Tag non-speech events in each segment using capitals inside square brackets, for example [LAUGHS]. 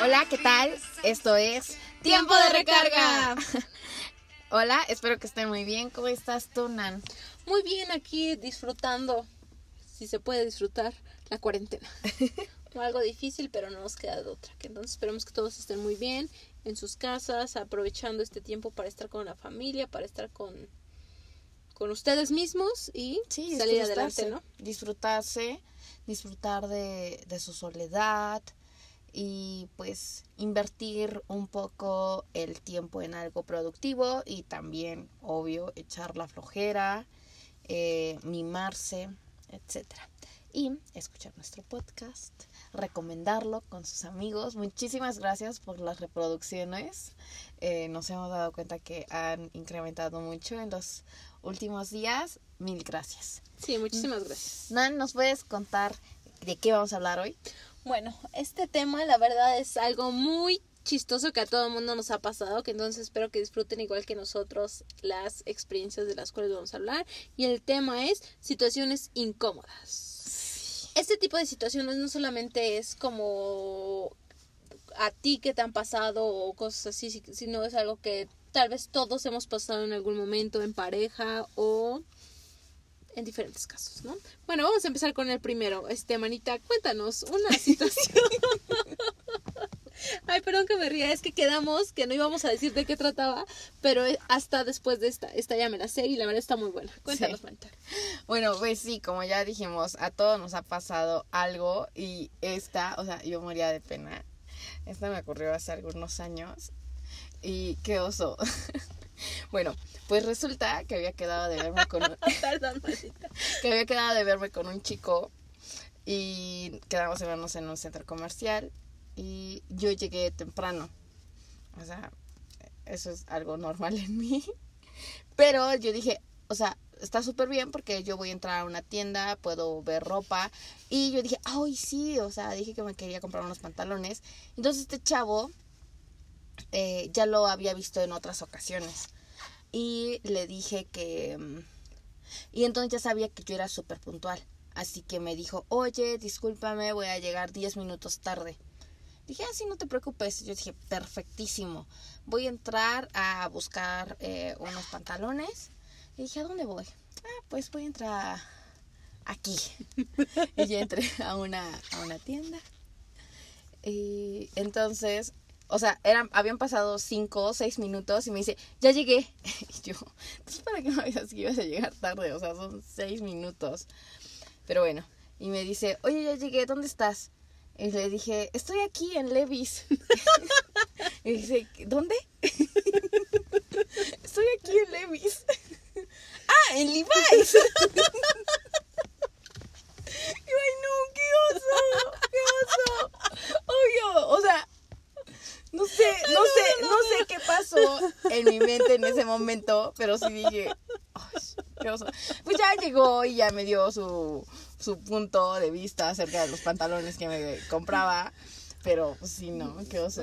Hola, ¿qué tal? Esto es Tiempo de Recarga. [LAUGHS] Hola, espero que estén muy bien. ¿Cómo estás tú, Nan? Muy bien, aquí disfrutando, si se puede disfrutar, la cuarentena. [LAUGHS] Algo difícil, pero no nos queda de otra. Entonces esperemos que todos estén muy bien en sus casas, aprovechando este tiempo para estar con la familia, para estar con, con ustedes mismos y salir adelante, ¿no? Disfrutarse, disfrutar de, de su soledad, y pues invertir un poco el tiempo en algo productivo y también, obvio, echar la flojera, eh, mimarse, etc. Y escuchar nuestro podcast, recomendarlo con sus amigos. Muchísimas gracias por las reproducciones. Eh, nos hemos dado cuenta que han incrementado mucho en los últimos días. Mil gracias. Sí, muchísimas gracias. Nan, ¿nos puedes contar de qué vamos a hablar hoy? Bueno, este tema la verdad es algo muy chistoso que a todo el mundo nos ha pasado, que entonces espero que disfruten igual que nosotros las experiencias de las cuales vamos a hablar. Y el tema es situaciones incómodas. Este tipo de situaciones no solamente es como a ti que te han pasado o cosas así, sino es algo que tal vez todos hemos pasado en algún momento en pareja o en diferentes casos, ¿no? Bueno, vamos a empezar con el primero. Este, Manita, cuéntanos una situación. [LAUGHS] Ay, perdón que me ría, es que quedamos que no íbamos a decir de qué trataba, pero hasta después de esta, esta ya me la sé y la verdad está muy buena. Cuéntanos, Manita. Bueno, pues sí, como ya dijimos, a todos nos ha pasado algo y esta, o sea, yo moría de pena. Esta me ocurrió hace algunos años y qué oso. [LAUGHS] Bueno, pues resulta que había quedado de verme con un... [LAUGHS] [LAUGHS] que había quedado de verme con un chico y quedamos de vernos en un centro comercial y yo llegué temprano. O sea, eso es algo normal en mí. Pero yo dije, o sea, está súper bien porque yo voy a entrar a una tienda, puedo ver ropa. Y yo dije, ay, sí, o sea, dije que me quería comprar unos pantalones. Entonces este chavo eh, ya lo había visto en otras ocasiones. Y le dije que... Mm, y entonces ya sabía que yo era súper puntual. Así que me dijo, oye, discúlpame, voy a llegar 10 minutos tarde. Dije, así ah, no te preocupes. Yo dije, perfectísimo. Voy a entrar a buscar eh, unos pantalones. Y dije, ¿a dónde voy? Ah, pues voy a entrar aquí. [LAUGHS] y ya entré a una, a una tienda. Y entonces o sea, eran, habían pasado cinco o seis minutos y me dice, ya llegué. [LAUGHS] Y yo, entonces para qué me avisas que ibas a llegar tarde, o sea, son seis minutos. Pero bueno, y me dice, oye, ya llegué, ¿dónde estás? Y le dije, estoy aquí en Levis. [LAUGHS] y dice, ¿dónde? [LAUGHS] estoy aquí en Levis. ah, en Levi's. Y ay, no, qué oso, qué oso. Obvio, o sea, no sé, no sé, no sé qué pasó en mi mente en ese momento, pero sí dije, qué oso. Pues ya llegó y ya me dio su, su punto de vista acerca de los pantalones que me compraba. Pero pues, sí, no, qué oso.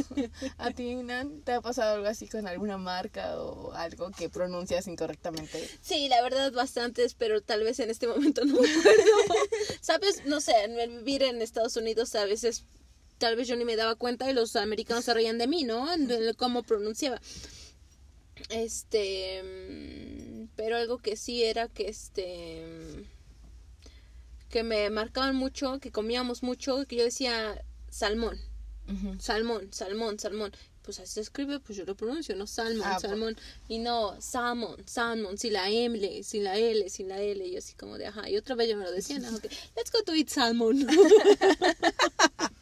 [LAUGHS] ¿A ti, Nan, te ha pasado algo así con alguna marca o algo que pronuncias incorrectamente? Sí, la verdad bastantes, pero tal vez en este momento no me acuerdo. [LAUGHS] Sabes, no sé, vivir en Estados Unidos a veces tal vez yo ni me daba cuenta y los americanos se reían de mí, ¿no? Cómo pronunciaba. Este, mm, pero algo que sí era que este que me marcaban mucho, que comíamos mucho, que yo decía salmón. Salmón, salmón, salmón. Pues así se escribe, pues yo lo pronuncio, ¿no? Salmón, ah, salmón. Y no, salmon, salmon, sin la M, sin la L, sin la L. Y así como de, ajá. Y otra vez yo me lo decía, ¿no? Okay, let's go to eat salmon. [LAUGHS]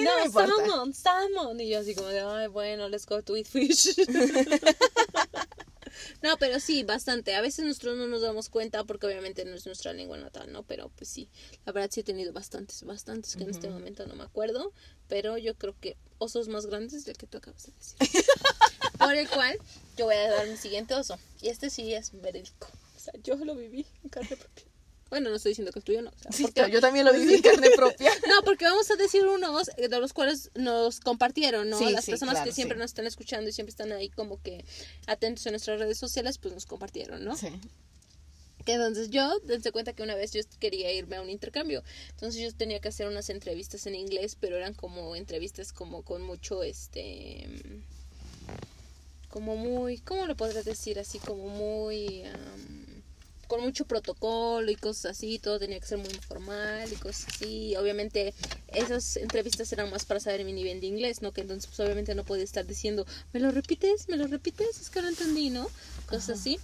no, salmon, salmon. Y yo así como de, ay, bueno, let's go to eat fish. [LAUGHS] no, pero sí, bastante. A veces nosotros no nos damos cuenta porque obviamente no es nuestra lengua natal, ¿no? Pero pues sí, la verdad sí he tenido bastantes, bastantes que en este momento no me acuerdo. Pero yo creo que osos más grandes del que tú acabas de decir. [LAUGHS] Por el cual yo voy a dar mi siguiente oso. Y este sí es verídico. O sea, yo lo viví en carne propia. Bueno, no estoy diciendo que el tuyo no. porque... yo también lo [LAUGHS] viví en carne propia. [LAUGHS] no, porque vamos a decir unos de los cuales nos compartieron, ¿no? Las personas que siempre nos están escuchando y siempre están ahí como que atentos a nuestras redes sociales, pues nos compartieron, ¿no? Sí. Que entonces yo, dense cuenta que una vez yo quería irme a un intercambio. Entonces yo tenía que hacer unas entrevistas en inglés, pero eran como entrevistas como con mucho, este, como muy, ¿cómo lo podrías decir? Así como muy, con mucho protocolo y cosas así, todo tenía que ser muy informal y cosas así. Obviamente esas entrevistas eran más para saber mi nivel de inglés, ¿no? Que entonces pues, obviamente no podía estar diciendo, ¿me lo repites? ¿Me lo repites? Es que no entendí, ¿no? Cosas así.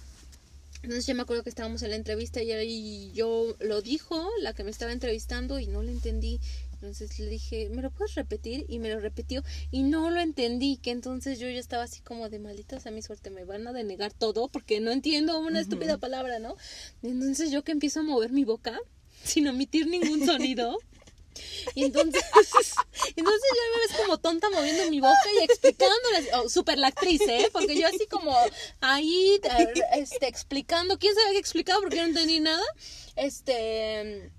Entonces yo me acuerdo que estábamos en la entrevista y ahí yo lo dijo, la que me estaba entrevistando, y no le entendí. Entonces le dije, ¿me lo puedes repetir? Y me lo repitió y no lo entendí, que entonces yo ya estaba así como de maldita sea mi suerte, me van a denegar todo porque no entiendo una estúpida palabra, ¿no? Y entonces yo que empiezo a mover mi boca sin emitir ningún sonido. Y entonces, [LAUGHS] entonces yo me ves como tonta moviendo mi boca y explicándoles, oh, super la actriz, ¿eh? Porque yo así como ahí, eh, este, explicando, quién sabe qué explicaba porque no entendí nada, este,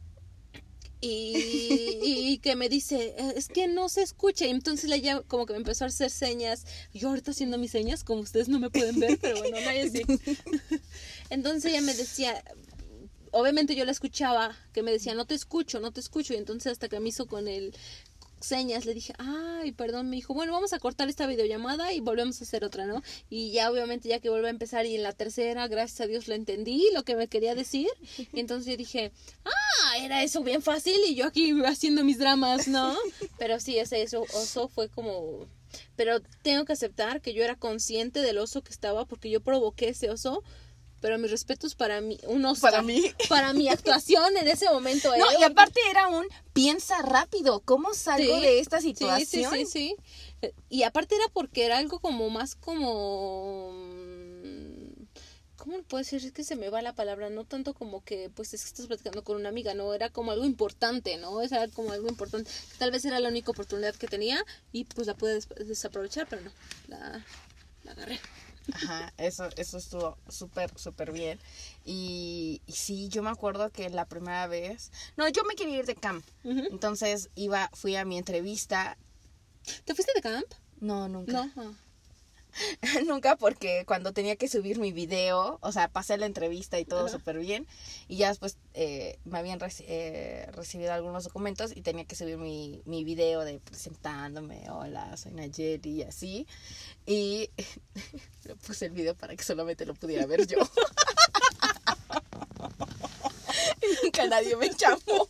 y, y que me dice, "Eh, es que no se escucha, y entonces ella como que me empezó a hacer señas, yo ahorita haciendo mis señas, como ustedes no me pueden ver, pero bueno, no hay [LAUGHS] así. Entonces ella me decía, obviamente yo la escuchaba, que me decía, no te escucho, no te escucho. Y entonces hasta que me hizo con el señas, le dije, ay, perdón, me dijo, bueno, vamos a cortar esta videollamada y volvemos a hacer otra, ¿no? Y ya obviamente ya que vuelve a empezar y en la tercera, gracias a Dios, lo entendí, lo que me quería decir. Y [LAUGHS] entonces yo dije, ah, era eso bien fácil y yo aquí haciendo mis dramas, ¿no? Pero sí, ese eso, oso fue como... Pero tengo que aceptar que yo era consciente del oso que estaba porque yo provoqué ese oso. Pero mis respetos para mí, un Oscar. Para mí. [LAUGHS] Para mi actuación en ese momento. ¿eh? No, y aparte era un piensa rápido, ¿cómo salgo Sí, de esta Sí, situación? sí, sí, sí. Eh, Y aparte era porque era algo como más como... ¿Cómo le puedo decir? Es que se me va la palabra, no tanto como que pues es que estás platicando con una amiga, no, era como algo importante, ¿no? Era como algo importante. Tal vez era la única oportunidad que tenía y pues la pude des- desaprovechar, pero no, la, la agarré. Ajá, eso, eso estuvo súper, súper bien. Y, y sí, yo me acuerdo que la primera vez, no, yo me quería ir de camp. Entonces iba, fui a mi entrevista. ¿Te fuiste de camp? No, nunca. No. [LAUGHS] nunca porque cuando tenía que subir mi video, o sea, pasé la entrevista y todo Ajá. súper bien. Y ya después eh, me habían reci- eh, recibido algunos documentos y tenía que subir mi, mi video de presentándome, hola, soy Nayeli y así. Y [LAUGHS] le puse el video para que solamente lo pudiera ver yo. [LAUGHS] y nunca nadie me llamó.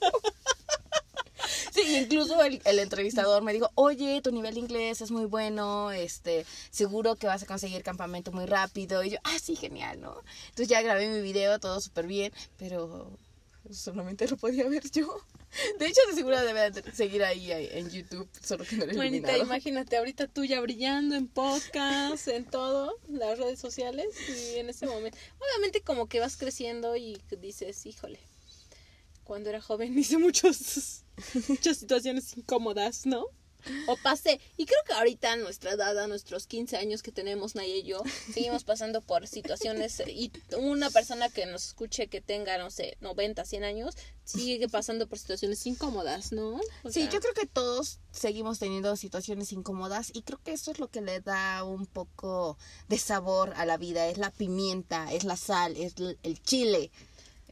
[LAUGHS] Sí, incluso el, el entrevistador me dijo, oye, tu nivel de inglés es muy bueno, este, seguro que vas a conseguir campamento muy rápido. Y yo, ah, sí, genial, ¿no? Entonces ya grabé mi video, todo súper bien, pero solamente lo podía ver yo. De hecho, de seguro debe de seguir ahí, ahí en YouTube, solo que no lo he Manita, imagínate ahorita tú ya brillando en podcast, en todo, las redes sociales y en ese momento. Obviamente como que vas creciendo y dices, híjole, cuando era joven hice muchos, [LAUGHS] muchas situaciones incómodas, ¿no? O pasé, y creo que ahorita a nuestra edad, a nuestros 15 años que tenemos Naya y yo, [LAUGHS] seguimos pasando por situaciones y una persona que nos escuche que tenga, no sé, 90, 100 años, sigue [LAUGHS] pasando por situaciones incómodas, ¿no? O Sí, sea, yo creo que todos seguimos teniendo situaciones incómodas y creo que eso es lo que le da un poco de sabor a la vida, es la pimienta, es la sal, es el chile.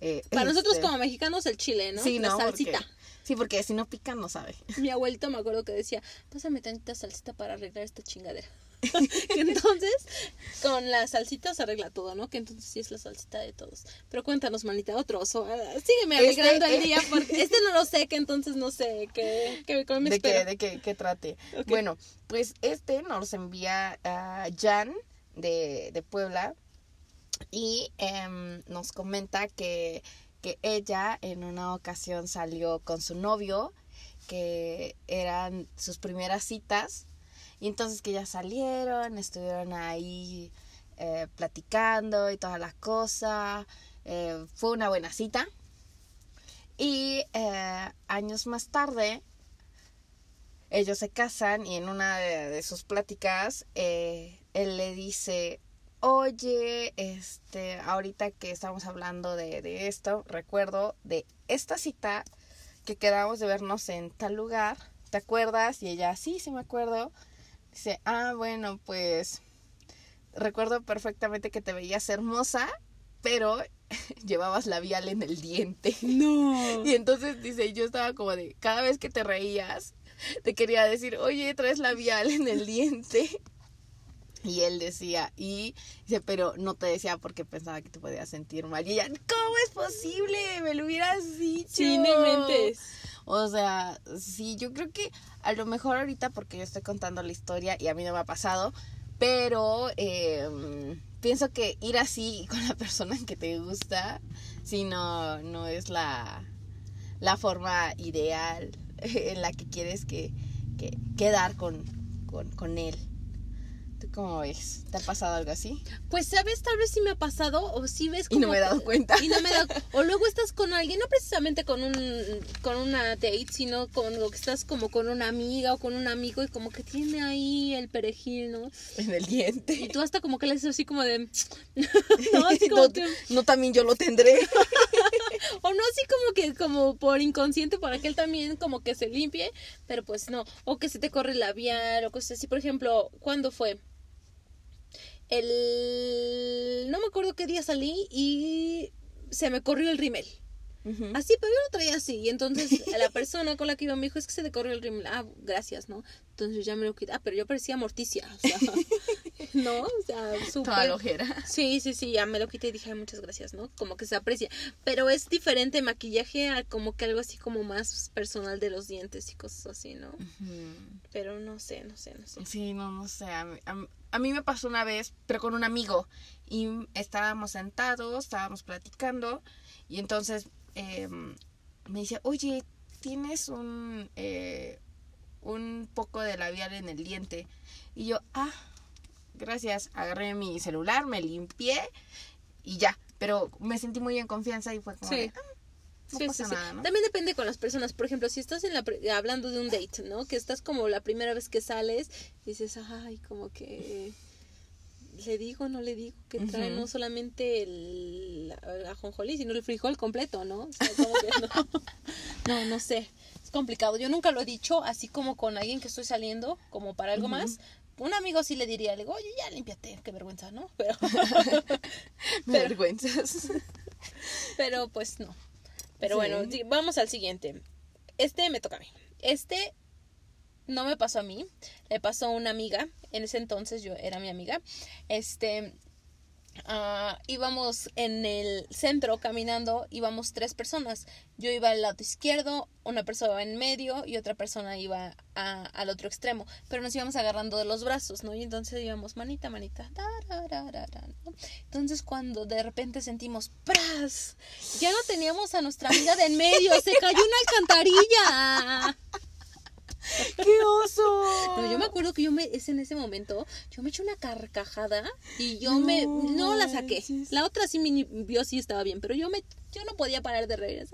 eh, Para nosotros este, como mexicanos el chile, ¿no? Sí, La ¿no? salsita. Porque- sí, porque si no pica no sabe. [LAUGHS] Mi abuelito me acuerdo que decía, pásame tantita salsita para arreglar esta chingadera. [LAUGHS] [LAUGHS] Que entonces, con la salsita se arregla todo, ¿no? Que entonces sí es la salsita de todos. Pero cuéntanos, manita, otro oso. Ah, Sígueme Este, alegrando el eh. día, porque este no lo sé, que entonces no sé qué, qué, me de espero. de que, que trate. Bueno, pues este nos envía a Jan de, de Puebla y em, nos comenta que, que ella en una ocasión salió con su novio, que eran sus primeras citas, y entonces que ya salieron, estuvieron ahí eh, platicando y todas las cosas, eh, fue una buena cita. Y eh, años más tarde, ellos se casan y en una de, sus pláticas, él le dice, oye, este, ahorita que estamos hablando de, de esto, recuerdo de esta cita que quedamos de vernos en tal lugar, ¿te acuerdas? Y ella, sí, sí me acuerdo. Dice, ah, bueno, pues recuerdo perfectamente que te veías hermosa, pero [LAUGHS] llevabas labial en el diente. No. [LAUGHS] Y entonces dice, yo estaba como de, cada vez que te reías, te quería decir, oye, traes labial en el diente. Y él decía, y dice, pero no te decía porque pensaba que te podías sentir mal. Y ella, ¿cómo es posible? Me lo hubieras dicho. Sí, no mentes. O sea, sí, yo creo que a lo mejor ahorita porque yo estoy contando la historia y a mí no me ha pasado, pero eh, pienso que ir así [LAUGHS] con la persona que te gusta, si no, no es la, la forma ideal [LAUGHS] en la que quieres que, que quedar con, con, con él. ¿Tú cómo ves? ¿Te ha pasado algo así? Pues, ¿sabes? Tal vez sí me ha pasado o sí ves Y no me he dado cuenta. Y no me he dado [LAUGHS] O luego estás con alguien, no precisamente con un con una date, sino con lo que estás como con una amiga o con un amigo y como que tiene ahí el perejil, ¿no? En el Y diente. tú hasta como que le haces así como de... [LAUGHS] [LAUGHS] no, así como no, que... no, también yo lo tendré. O no así como que como por inconsciente para que él también como que se limpie, pero pues no. O que se te corre el labial o cosas así. Por ejemplo, ¿cuándo fue? El... No me acuerdo qué día salí y se me corrió el rímel. Ujú. Así, pero yo lo traía así. Y entonces la persona con la que iba me dijo, es que se te corrió el rímel. Ah, gracias, ¿no? Entonces ya me lo quité. Ah, pero yo parecía morticia. O sea, [LAUGHS] no, o sea, Toda súper... la ojera. Sí, sí, sí, ya me lo quité y dije, "Ay, muchas gracias, ¿no? Como que se aprecia. Pero es diferente maquillaje a como que algo así como más personal de los dientes y cosas así, ¿no? Pero no sé, no sé, no sé. Sí, no, no sé. A mí, a a mí me pasó una vez, pero con un amigo. Y estábamos sentados, estábamos platicando. Y entonces eh, me dice, oye, tienes un, eh, un poco de labial en el diente. Y yo, ah, gracias. Agarré mi celular, me limpié y ya. Pero me sentí muy en confianza y fue como Sí. de, "Ah, no Sí, pasa sí. nada, ¿no? También depende con las personas. Por ejemplo, si estás en la pri- hablando de un date, ¿no? Que estás como la primera vez que sales, dices, ay, como que le digo, no le digo, que trae no solamente el ajonjolí, sino el frijol completo, ¿no? O sea, como que no. [LAUGHS] no, no sé. Es complicado. Yo nunca lo he dicho así como con alguien que estoy saliendo, como para algo más. Un amigo sí le diría, le digo, oye, ya límpiate, qué vergüenza, ¿no? Pero, [LAUGHS] [LAUGHS] Me vergüenzas. [LAUGHS] pero pues no. Pero Sí. bueno, vamos al siguiente. Este me toca a mí. Este no me pasó a mí, le pasó a una amiga. En ese entonces yo era mi amiga. Este ah, íbamos en el centro caminando, íbamos tres personas. Yo iba al lado izquierdo, una persona en medio y otra persona iba al otro extremo. Pero nos íbamos agarrando de los brazos, ¿no? Y entonces íbamos manita, manita. ¿no? Entonces cuando de repente sentimos ¡pras! Ya no teníamos a nuestra amiga de en medio, se cayó una alcantarilla. ¡Qué oso! No, yo me acuerdo que yo me, es en ese momento, yo me eché una carcajada y yo me, No la saqué. La otra sí me vio sí estaba bien, pero yo me, yo no podía parar de reír. [LAUGHS]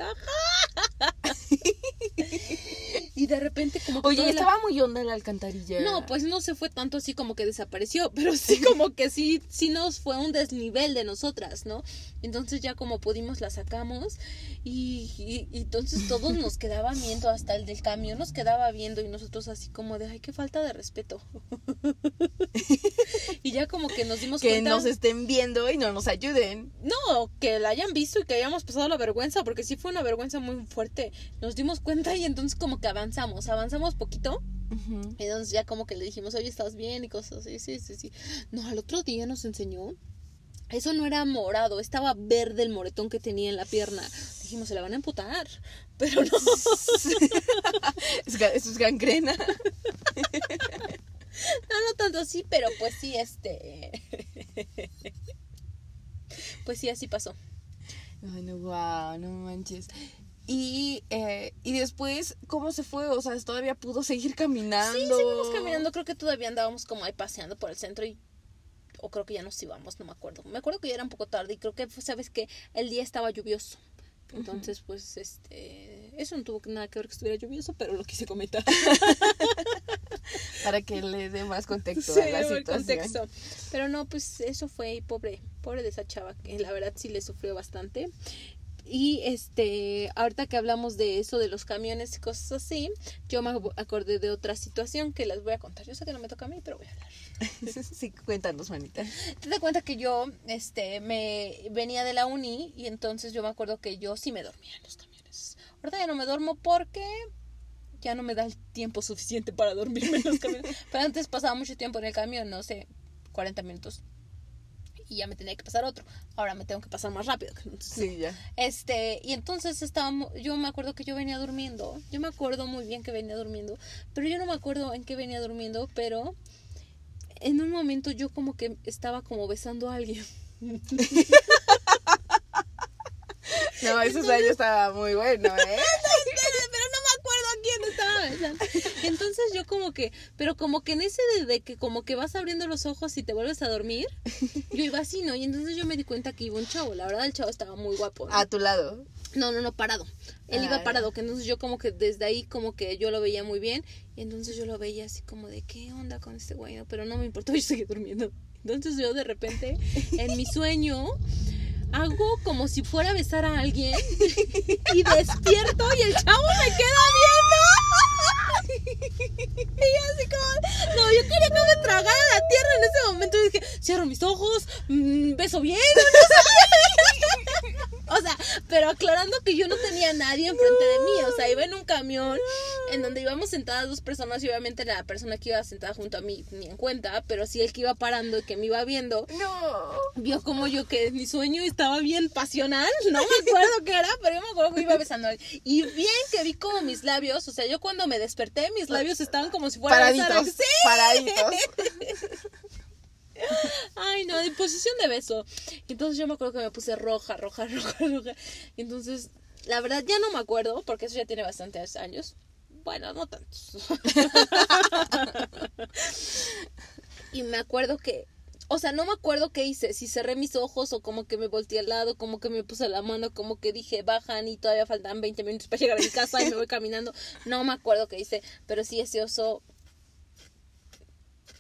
estaba, y de repente como que Oye, toda la- estaba muy honda la alcantarilla. No, pues no se fue tanto así como que desapareció, [LAUGHS] pero sí como que sí, sí nos fue un desnivel de nosotras, ¿no? Entonces ya como pudimos la sacamos y, y- y entonces todos nos quedaban viendo, hasta el del camión nos quedaba viendo y nosotros así como de, ay, qué falta de respeto. [LAUGHS] y ya como que nos dimos que cuenta. nos estén viendo y no nos ayuden. No, que la hayan visto y que hayamos pasado la vergüenza, porque sí fue una vergüenza muy fuerte. Nos dimos cuenta y entonces como que avanzamos, avanzamos poquito. Y entonces ya como que le dijimos, oye, ¿estás bien? Y cosas así, sí, sí, sí. No, al otro día nos enseñó. Eso no era morado, estaba verde el moretón que tenía en la pierna. Dijimos, se la van a emputar. [LAUGHS] Pero no, [LAUGHS] Es Eso es gangrena. [LAUGHS] no, no tanto así, pero pues sí, este... Pues sí, así pasó. Ay, no, wow, no manches. Y, eh, y después, ¿cómo se fue? O sea, todavía pudo seguir caminando. Sí, seguimos caminando, creo que todavía andábamos como ahí paseando por el centro y... O creo que ya nos íbamos, no me acuerdo. Me acuerdo que ya era un poco tarde y creo que, ¿sabes que El día estaba lluvioso. Entonces, pues, este... Eso no tuvo nada que ver que estuviera lluvioso, pero lo quise comentar. [LAUGHS] Para que le dé más contexto Sí, a la situación. contexto. Pero no, pues eso fue pobre, pobre de esa chava, que la verdad sí le sufrió bastante. Y este, ahorita que hablamos de eso, de los camiones y cosas así, yo me ac- acordé de otra situación que les voy a contar. Yo sé que no me toca a mí, pero voy a hablar. [LAUGHS] sí, cuéntanos, manita. Te das cuenta que yo este, me venía de la uni y entonces yo me acuerdo que yo sí me dormía en los camiones. Ahorita ya no me duermo porque ya no me da el tiempo suficiente para dormirme en los camiones. [LAUGHS] Pero antes pasaba mucho tiempo en el camión, no sé, 40 minutos. Y ya me tenía que pasar otro. Ahora me tengo que pasar más rápido. Entonces, Sí, ya. este, y entonces estábamos, yo me acuerdo que yo venía durmiendo, yo me acuerdo muy bien que venía durmiendo, pero yo no me acuerdo en qué venía durmiendo, pero en un momento yo como que estaba como besando a alguien. [LAUGHS] No, ese sueño estaba muy bueno, ¿eh? Estaba besando. Entonces yo como que, pero como que en ese de, de que como que vas abriendo los ojos y te vuelves a dormir, [LAUGHS] yo iba así, ¿no? Y entonces yo me di cuenta que iba un chavo, la verdad el chavo estaba muy guapo. ¿no? A tu lado. No, no, no, parado. Él Ah, iba ya. parado, que entonces yo como que desde ahí como que yo lo veía muy bien y entonces yo lo veía así como de qué onda con este güey, ¿no? pero no me importó, [LAUGHS] yo seguí durmiendo. Entonces yo de repente en mi sueño hago como si fuera a besar a alguien [LAUGHS] y despierto y el chavo me queda viendo. Y así como, no, yo quería que me tragara la tierra en ese momento y dije, cierro mis ojos, mm, beso bien, no sé. [LAUGHS] O sea, pero aclarando que yo no tenía a nadie enfrente de mí, o sea, iba en un camión en donde íbamos sentadas dos personas y obviamente la persona que iba sentada junto a mí ni en cuenta, pero sí el que iba parando y que me iba viendo, No. vio como yo que mi sueño estaba bien pasional, no me acuerdo qué era, pero yo me acuerdo que iba besando. Y bien que vi como mis labios, o sea, yo cuando me desperté, mis labios estaban como si fuera a besar a- Paraditos. ¡Sí! Paraditos. [LAUGHS] Ay, no, en posición de beso. Entonces yo me acuerdo que me puse roja, roja, [LAUGHS] roja, roja. Entonces, la verdad ya no me acuerdo, porque eso ya tiene bastantes años. Bueno, no tantos. [LAUGHS] y me acuerdo que, o sea, no me acuerdo qué hice, si cerré mis ojos o como que me volteé al lado, como que me puse la mano, como que dije, bajan y todavía faltan 20 minutos para llegar a mi casa y me voy caminando. No me acuerdo qué hice, pero sí ese oso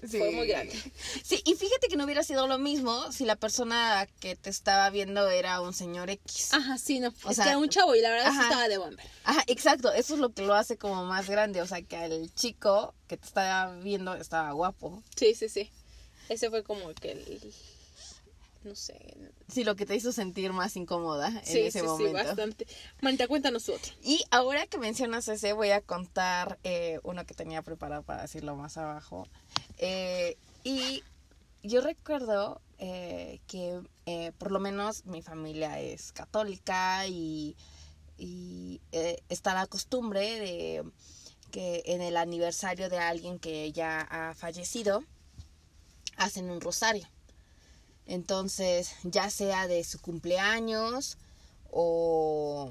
Sí. fue muy grande. [LAUGHS] Sí, y fíjate que no hubiera sido lo mismo si la persona que te estaba viendo era un señor X. Ajá, sí, no. O es sea, que era un chavo y la verdad sí ajá. estaba de bomber. Ajá, exacto, eso es lo que lo hace como más grande, o sea, que el chico que te estaba viendo estaba guapo. Sí, sí, sí. Ese fue como que el... No sé. Sí, lo que te hizo sentir más incómoda en Sí, ese sí, sí, momento. bastante. Manita, cuéntanos otro. Y ahora que mencionas ese, voy a contar eh, uno que tenía preparado para decirlo más abajo. Eh, y yo recuerdo eh, que eh, por lo menos mi familia es católica y, y está la costumbre de que en el aniversario de alguien que ya ha fallecido, hacen un rosario. Entonces, ya sea de su cumpleaños o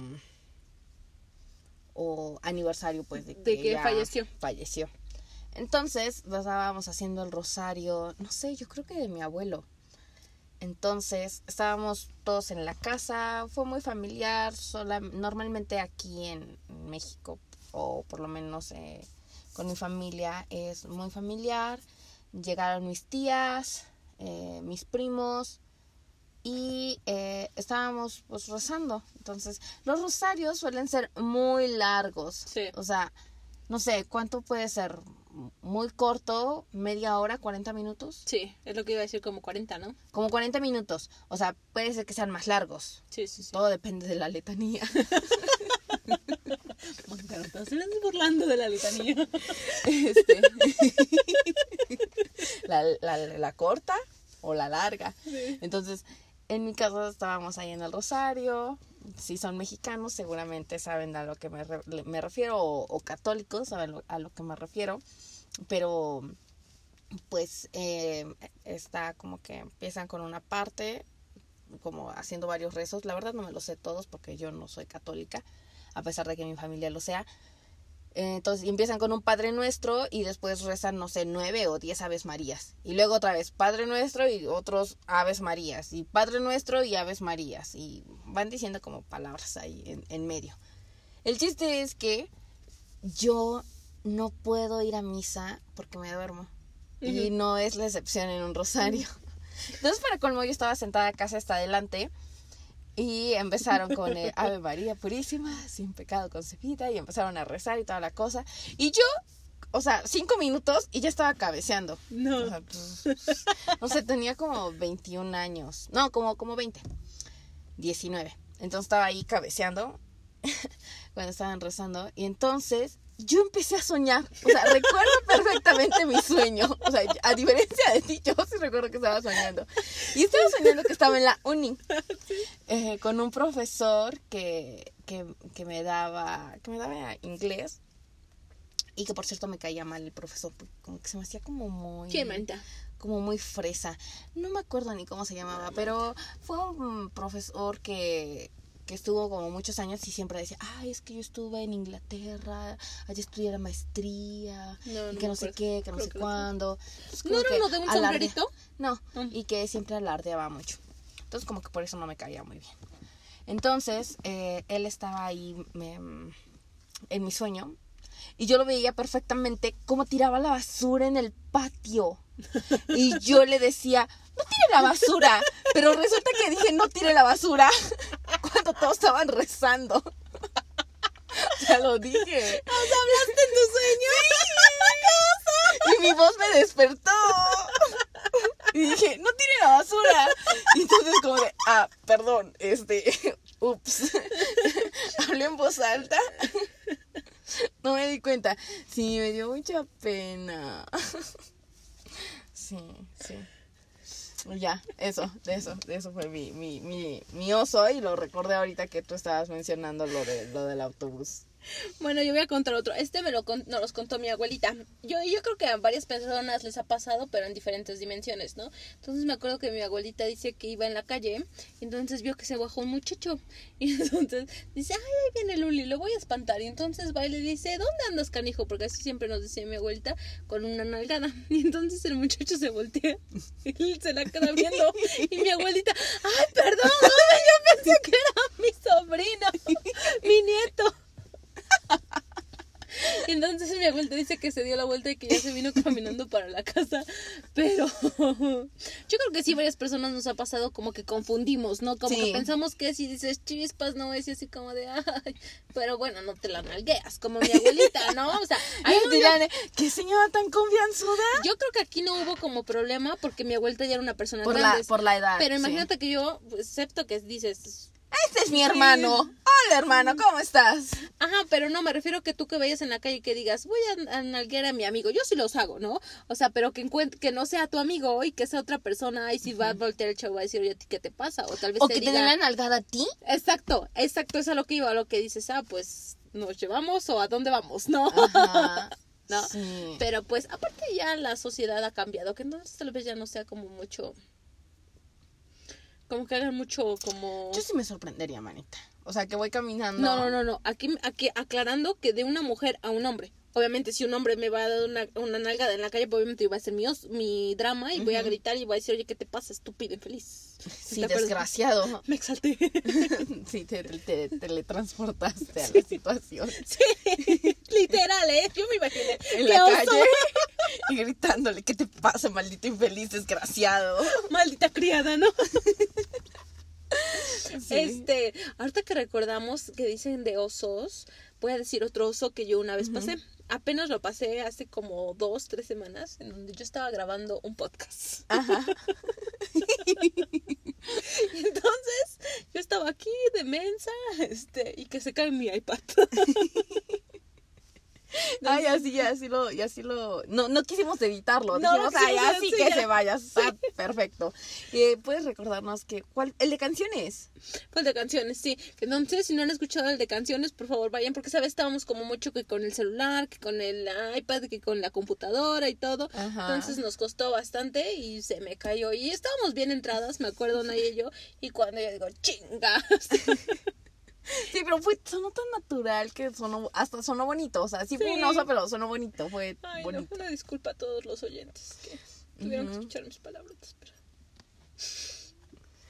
o aniversario pues de que, De que falleció. falleció. Entonces, estábamos haciendo el rosario, no sé, yo creo que de mi abuelo. Entonces, estábamos todos en la casa, fue muy familiar, sola, normalmente aquí en México, o por lo menos eh, con mi familia, es muy familiar. Llegaron mis tías, eh, mis primos, y eh, estábamos pues rezando. Entonces, los rosarios suelen ser muy largos. Sí. O sea, no sé, ¿cuánto puede ser? Muy corto, media hora, 40 minutos. Sí, es lo que iba a decir, como 40, ¿no? Como 40 minutos. O sea, puede ser que sean más largos. Sí, sí, sí. Todo depende de la letanía. [LAUGHS] No te estás burlando de la letanía. Este, [LAUGHS] la, la, la corta o la larga. Entonces, en mi casa estábamos ahí en el Rosario. Si son mexicanos, seguramente saben a lo que me, me refiero, o, o católicos saben a lo que me refiero. Pero, pues, eh, está como que empiezan con una parte, como haciendo varios rezos. La verdad no me lo sé todos porque yo no soy católica, a pesar de que mi familia lo sea. Entonces empiezan con un Padre Nuestro y después rezan, no sé, nueve o diez Aves Marías. Y luego otra vez Padre Nuestro y otros Aves Marías. Y Padre Nuestro y Aves Marías. Y van diciendo como palabras ahí en, en medio. El chiste es que yo no puedo ir a misa porque me duermo. Y no es la excepción en un rosario. Entonces, para colmo, yo estaba sentada casi hasta adelante. Y empezaron con el Ave María Purísima, sin pecado concebida, y empezaron a rezar y toda la cosa. Y yo, o sea, cinco minutos y ya estaba cabeceando. No. O sea, pues, no sé, tenía como 21 años. No, como, como 20. 19. Entonces estaba ahí cabeceando [LAUGHS] cuando estaban rezando. Y entonces yo empecé a soñar. O sea, recuerdo [LAUGHS] perfectamente mi sueño. O sea, a diferencia de ti, yo sí recuerdo que estaba soñando. Y estaba soñando que estaba en la uni. [LAUGHS] eh, con un profesor que, que, que me daba, que me daba inglés. Y que por cierto me caía mal el profesor, como que se me hacía como muy ¿Qué manta? como muy fresa. No me acuerdo ni cómo se llamaba, pero fue un profesor que, que estuvo como muchos años y siempre decía, ay, es que yo estuve en Inglaterra, allá estudié la maestría, No, y que no sé qué, que no Creo sé que cuándo. Entonces, ¿No era uno de un alarde- sombrerito? No, Mm. y que siempre alardeaba mucho. Entonces como que por eso no me caía muy bien. Entonces, eh, él estaba ahí me- en mi sueño y yo lo veía perfectamente cómo tiraba la basura en el patio. Y yo le decía, no tire la basura. Pero resulta que dije, no tire la basura [LAUGHS] cuando todos estaban rezando. [LAUGHS] Ya lo dije. ¿Nos hablaste en tu sueño? Y mi voz me despertó. Y dije, no tire la basura. Y entonces como de, ah, perdón, este, [LAUGHS] ups. Hablé en voz alta. No me di cuenta. Sí, me dio mucha pena. Sí, sí. Ya, eso, de eso, de eso fue mi, mi, mi, mi oso y lo recordé ahorita que tú estabas mencionando lo de lo del autobús. Bueno, yo voy a contar otro. Este me lo con- nos los contó mi abuelita. Yo, yo creo que a varias personas les ha pasado, pero en diferentes dimensiones, ¿no? Entonces me acuerdo que mi abuelita dice que iba en la calle, y entonces vio que se bajó un muchacho. [LAUGHS] Y entonces dice, ay, ahí viene Luli, lo voy a espantar. Y entonces va y le dice, ¿dónde andas, canijo? Porque así siempre nos decía mi abuelita, con una nalgada. [LAUGHS] Y entonces el muchacho se voltea [LAUGHS] y se la queda viendo. Y mi abuelita, ay, perdón, yo pensé que era mi sobrino, mi nieto. [LAUGHS] Entonces mi abuelita dice que se dio la vuelta y que ya se vino caminando para la casa. Pero [LAUGHS] yo creo que sí, varias personas nos ha pasado como que confundimos, ¿no? Como Sí. que pensamos que si dices chispas, no es así como de ay. Pero bueno, no te la nalgueas, como mi abuelita, ¿no? O sea, [LAUGHS] ahí no- dirán, ¿qué señora tan confianzuda? yo creo que aquí no hubo como problema porque mi abuelita ya era una persona Por grande. la, por la edad. Pero sí. imagínate que yo, pues, excepto que dices, Este es mi hermano. Hola, hermano, ¿cómo estás? Ajá, pero no, me refiero que tú que vayas en la calle y que digas, voy a, a nalguear a mi amigo. Yo sí los hago, ¿no? O sea, pero que que no sea tu amigo y que sea otra persona y si va a voltear el chavo va a decir, oye, ¿a ti qué te pasa? O tal vez ¿O te que te diga, den la nalgada a ti? exacto, exacto, eso es a lo que iba, a lo que dices, ah, pues, ¿nos llevamos o a dónde vamos? No. Ajá. [LAUGHS] ¿No? Sí. Pero pues, aparte ya la sociedad ha cambiado, que entonces tal vez ya no sea como mucho, como que hagan mucho como... Yo sí me sorprendería, manita. O sea, que voy caminando. No, no, no, no. Aquí, aquí aclarando que de una mujer a un hombre. Obviamente, si un hombre me va a dar una, una nalgada en la calle, pues obviamente va a ser mi, os- mi drama y voy a gritar y voy a decir, oye, ¿qué te pasa, estúpido, infeliz? Sí, desgraciado. Me exalté. [LAUGHS] Sí, te, te, te teletransportaste a la situación. sí, [LAUGHS] literal, ¿eh? Yo me imaginé. En ¡Qué la oso! calle. [LAUGHS] Y gritándole, ¿qué te pasa, maldito infeliz, desgraciado? Maldita criada, ¿no? [LAUGHS] Sí. Este, ahorita que recordamos que dicen de osos, voy a decir otro oso que yo una vez pasé. Apenas lo pasé hace como dos, tres semanas, en donde yo estaba grabando un podcast. Ajá. [LAUGHS] Entonces yo estaba aquí de mensa, este, y que se cae mi iPad. [LAUGHS] [LAUGHS] Ay, así, así lo, y así lo. No, no quisimos editarlo. No, Dijimos, no ay, así sí, que ya. se vaya. Está [LAUGHS] perfecto. Eh, ¿Puedes recordarnos que cuál, el de canciones? El de canciones, sí. Entonces, si no han escuchado el de canciones, por favor vayan, porque sabes, estábamos como mucho que con el celular, que con el iPad, que con la computadora y todo. Ajá. Entonces nos costó bastante y se me cayó. Y estábamos bien entradas, me acuerdo Naya y yo. Y cuando yo digo, chinga. [LAUGHS] Sí, pero fue, sonó tan natural que sonó, hasta sonó bonito. O sea, sí, fue Sí. oso, pero sonó bonito. Fue Ay, no, bonito. una disculpa a todos los oyentes que tuvieron que escuchar mis palabras. Pero...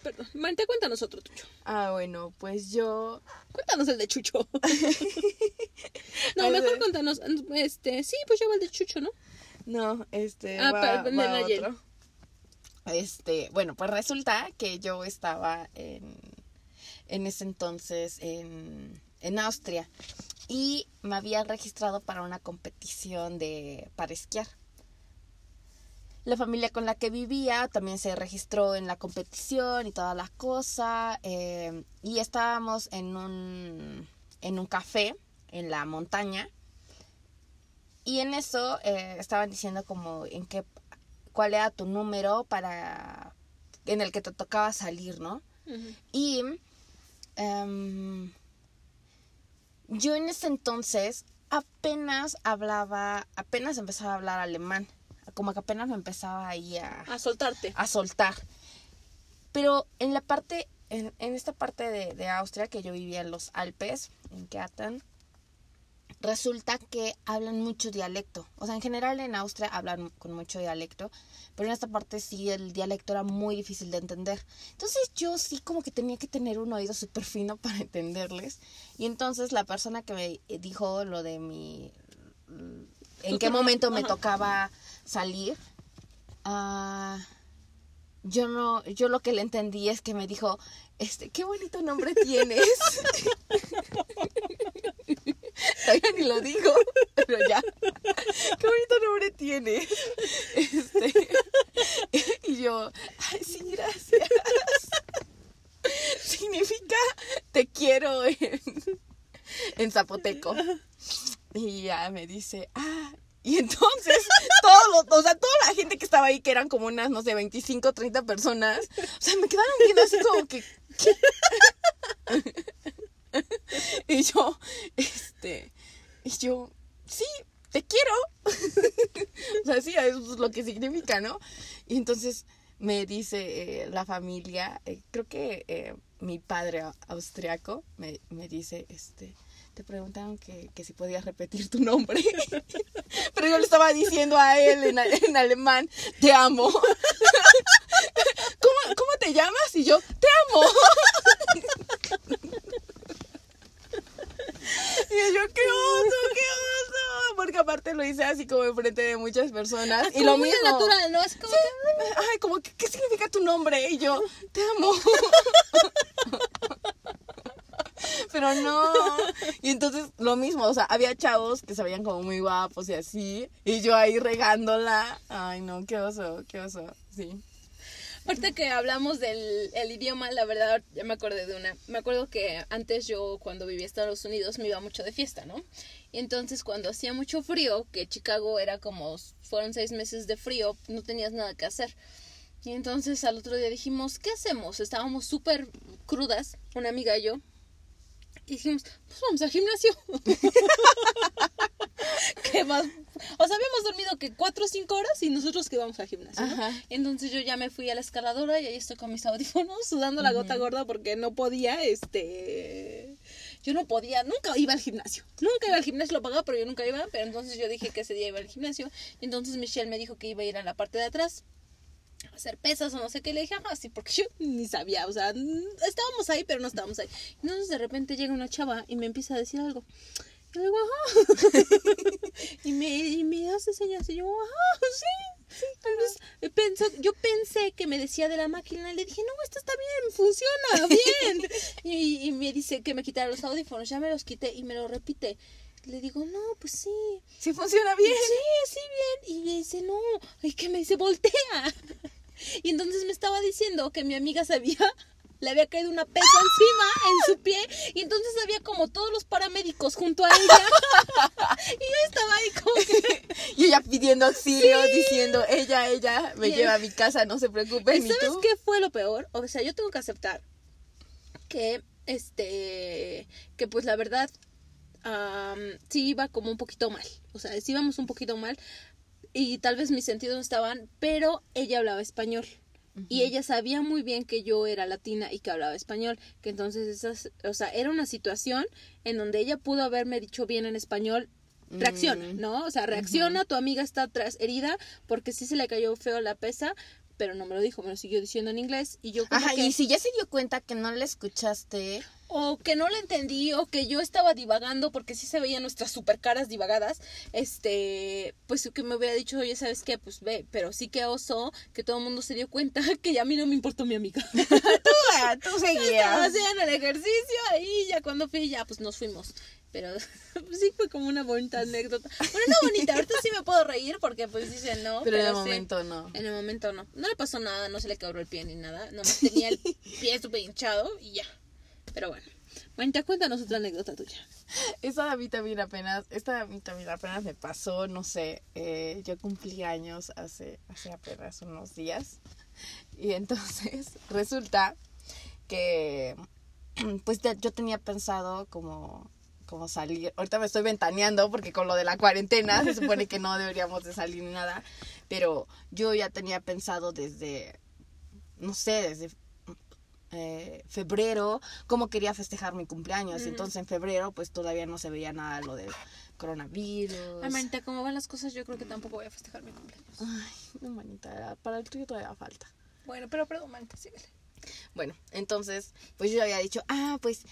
Perdón, Marita, cuéntanos otro tuyo. Ah, bueno, pues yo. Cuéntanos el de Chucho. [LAUGHS] no, mejor cuéntanos. Este, sí, pues lleva el de Chucho, ¿no? No, este. Ah, va, perdón, va otro. Este, bueno, pues resulta que yo estaba en, en ese entonces en, en Austria y me había registrado para una competición de para esquiar. La familia con la que vivía también se registró en la competición y toda la cosa. eh, y estábamos en un, en un café en la montaña. Y en eso eh, estaban diciendo como en qué, cuál era tu número para, en el que te tocaba salir, ¿no? Ujú. Y em, yo en ese entonces apenas hablaba, apenas empezaba a hablar alemán. Como que apenas me empezaba ahí a, A soltarte. a soltar. Pero en la parte, en, en esta parte de, de Austria que yo vivía en los Alpes, en Kärnten, resulta que hablan mucho dialecto. O sea, en general en Austria hablan con mucho dialecto, pero en esta parte sí el dialecto era muy difícil de entender. Entonces yo sí como que tenía que tener un oído súper fino [LAUGHS] para entenderles. Y entonces la persona que me dijo lo de mi... en Tu qué momento me tocaba salir, ah, yo no, yo lo que le entendí es que me dijo, este, qué bonito nombre tienes. [LAUGHS] Todavía ni lo digo, pero ya. Qué bonito nombre tienes. Este, y yo, ay, sí, gracias. Significa te quiero en, zapoteco. Y ya me dice, ah, y entonces, todos los, o sea, toda la gente que estaba ahí, que eran como unas, no sé, 25, 30 personas, o sea, me quedaron viendo así como que. [LAUGHS] y yo, este, y yo, sí, te quiero. [LAUGHS] o sea, sí, eso es lo que significa, ¿no? Y entonces me dice eh, la familia, eh, creo que eh, mi padre au- austriaco me, me dice, este, te preguntaron que, que si podías repetir tu nombre. [LAUGHS] Pero yo le estaba diciendo a él en, en alemán, te amo. ¿Cómo, ¿Cómo te llamas? Y yo, te amo. Y yo, qué oso, qué oso. Porque aparte lo hice así como enfrente de muchas personas. y Como lo muy mismo. natural, ¿no? Es como que- Ay, como, que, ¿qué significa tu nombre? Y yo, te amo. Pero no. Y entonces lo mismo, o sea, había chavos que se veían como muy guapos y así. Y yo ahí regándola. Ay, no, qué oso, qué oso. Sí. Ahorita que hablamos del el idioma, la verdad, ya me acordé de una. Me acuerdo que antes yo, cuando vivía en Estados Unidos, me iba mucho de fiesta, ¿no? Y entonces, cuando hacía mucho frío, que Chicago era como. fueron seis meses de frío, no tenías nada que hacer. Y entonces, al otro día dijimos, ¿qué hacemos? Estábamos súper crudas, una amiga y yo. Y dijimos, pues vamos al gimnasio. [LAUGHS] ¿Qué más? O sea, habíamos dormido que cuatro o cinco horas y nosotros que vamos al gimnasio. ¿no? Entonces yo ya me fui a la escaladora y ahí estoy con mis audífonos sudando la gota gorda porque no podía, este... Yo no podía, nunca iba al gimnasio. Nunca iba al gimnasio, lo pagaba, pero yo nunca iba. Pero entonces yo dije que ese día iba al gimnasio. Y entonces Michelle me dijo que iba a ir a la parte de atrás a hacer pesas o no sé qué. Le dije, ah, sí, porque yo ni sabía. O sea, estábamos ahí, pero no estábamos ahí. Entonces de repente llega una chava y me empieza a decir algo. Y digo, ajá. [LAUGHS] y, me, y me hace señas y yo, ajá, sí. sí. Entonces, eh, pensó, yo pensé que me decía de la máquina y le dije, no, esto está bien, funciona bien. [LAUGHS] y, y me dice que me quitara los audífonos, ya me los quité y me lo repite. Le digo, no, pues sí. Sí funciona bien. Sí, sí, bien. Y me dice, no. Y que me dice, voltea. [LAUGHS] Y entonces me estaba diciendo que mi amiga sabía, le había caído una pesa encima en su pie. Y entonces había como todos los paramédicos junto a ella. [LAUGHS] Y yo estaba ahí como que. [LAUGHS] Y ella pidiendo auxilio, diciendo, ella, ella, me Bien. lleva a mi casa, no se preocupen. ¿Y ni sabes tú. qué fue lo peor? O sea, yo tengo que aceptar que, este, que pues la verdad, sí iba como un poquito mal. O sea, sí íbamos un poquito mal y tal vez mis sentidos no estaban, pero ella hablaba español. Y ella sabía muy bien que yo era latina y que hablaba español, que entonces esas, o sea, era una situación en donde ella pudo haberme dicho bien en español, reacciona, Mm. ¿no? O sea, reacciona, tu amiga está atrás herida porque sí se le cayó feo la pesa, pero no me lo dijo, me lo siguió diciendo en inglés y yo como Ajá, que... y si ya se dio cuenta que no le escuchaste, o que no lo entendí o que yo estaba divagando porque sí se veían nuestras super caras divagadas, este, pues que me hubiera dicho, oye, ¿sabes qué? Pues ve, pero sí que oso que todo el mundo se dio cuenta [LAUGHS] que ya a mí no me importó mi amiga. [LAUGHS] tú, ah, tú [LAUGHS] Estaba seguías. haciendo el ejercicio y ya cuando fui ya pues nos fuimos. Pero [LAUGHS] sí fue como una bonita anécdota. Bueno, no bonita, ahorita sí me puedo reír porque pues dicen no. Pero en el sí, momento no. En el momento no. No le pasó nada, no se le quebró el pie ni nada. Nomás tenía el [LAUGHS] pie súper hinchado y ya. Pero bueno. Manita, cuéntanos otra anécdota tuya. Esta a mí también apenas, esta a mí también apenas me pasó, no sé, eh, yo cumplí años hace, hace apenas unos días. Y entonces [LAUGHS] resulta que pues yo tenía pensado como, como salir. Ahorita me estoy ventaneando porque con lo de la cuarentena se supone que no deberíamos de salir ni nada. Pero yo ya tenía pensado desde, no sé, desde eh, febrero cómo quería festejar mi cumpleaños. Entonces en febrero pues todavía no se veía nada lo del coronavirus. Ay, manita, como van las cosas, yo creo que tampoco voy a festejar mi cumpleaños. Ay, no, manita, para el tuyo todavía falta. Bueno, pero perdón, manita, síguele. Bueno, entonces, pues yo había dicho, ah, pues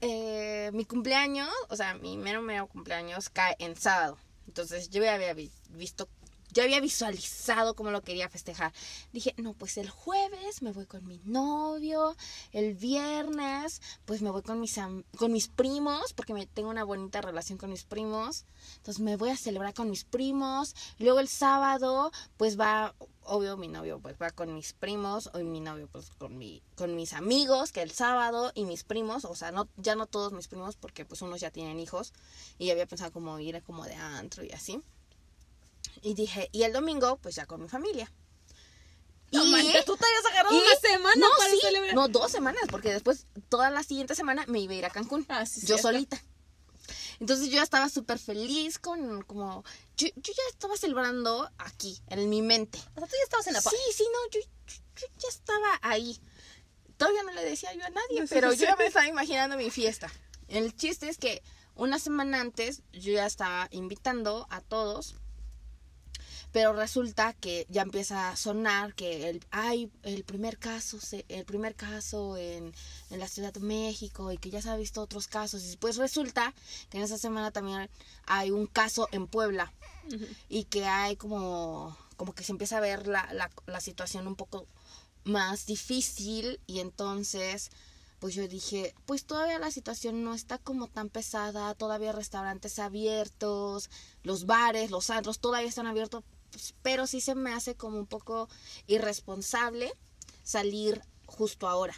eh, mi cumpleaños, o sea, mi mero mero cumpleaños cae en sábado. Entonces yo ya había vi- visto, ya había visualizado cómo lo quería festejar. Dije, no, pues el jueves me voy con mi novio, el viernes, pues me voy con mis, con mis primos, porque me tengo una bonita relación con mis primos. Entonces me voy a celebrar con mis primos. Luego el sábado, pues va, obvio, mi novio pues va con mis primos, o mi novio pues con mi, con mis amigos, que el sábado, y mis primos, o sea, no, ya no todos mis primos, porque pues unos ya tienen hijos, y había pensado como ir como de antro y así. Y dije, y el domingo, pues ya con mi familia. No, Y- tú te habías agarrado y- una semana no, para sí, celebrar. no, dos semanas, porque después, toda la siguiente semana, me iba a ir a Cancún. Ah, sí, yo cierto. solita. Entonces yo ya estaba súper feliz con como... Yo, yo ya estaba celebrando aquí, en mi mente. O sea, tú ya estabas en la paz. Sí, sí, no, yo, yo- yo ya estaba ahí. Todavía no le decía yo a nadie, No pero yo ya me estaba imaginando mi fiesta. El chiste es que una semana antes yo ya estaba invitando a todos, pero resulta que ya empieza a sonar que el hay el primer caso el primer caso en, en la Ciudad de México y que ya se han visto otros casos. Y pues resulta que en esa semana también hay un caso en Puebla y que hay como, como que se empieza a ver la, la, la situación un poco más difícil y entonces pues yo dije, pues todavía la situación no está como tan pesada, todavía restaurantes abiertos, los bares, los antros todavía están abiertos, pero sí se me hace como un poco irresponsable salir justo ahora.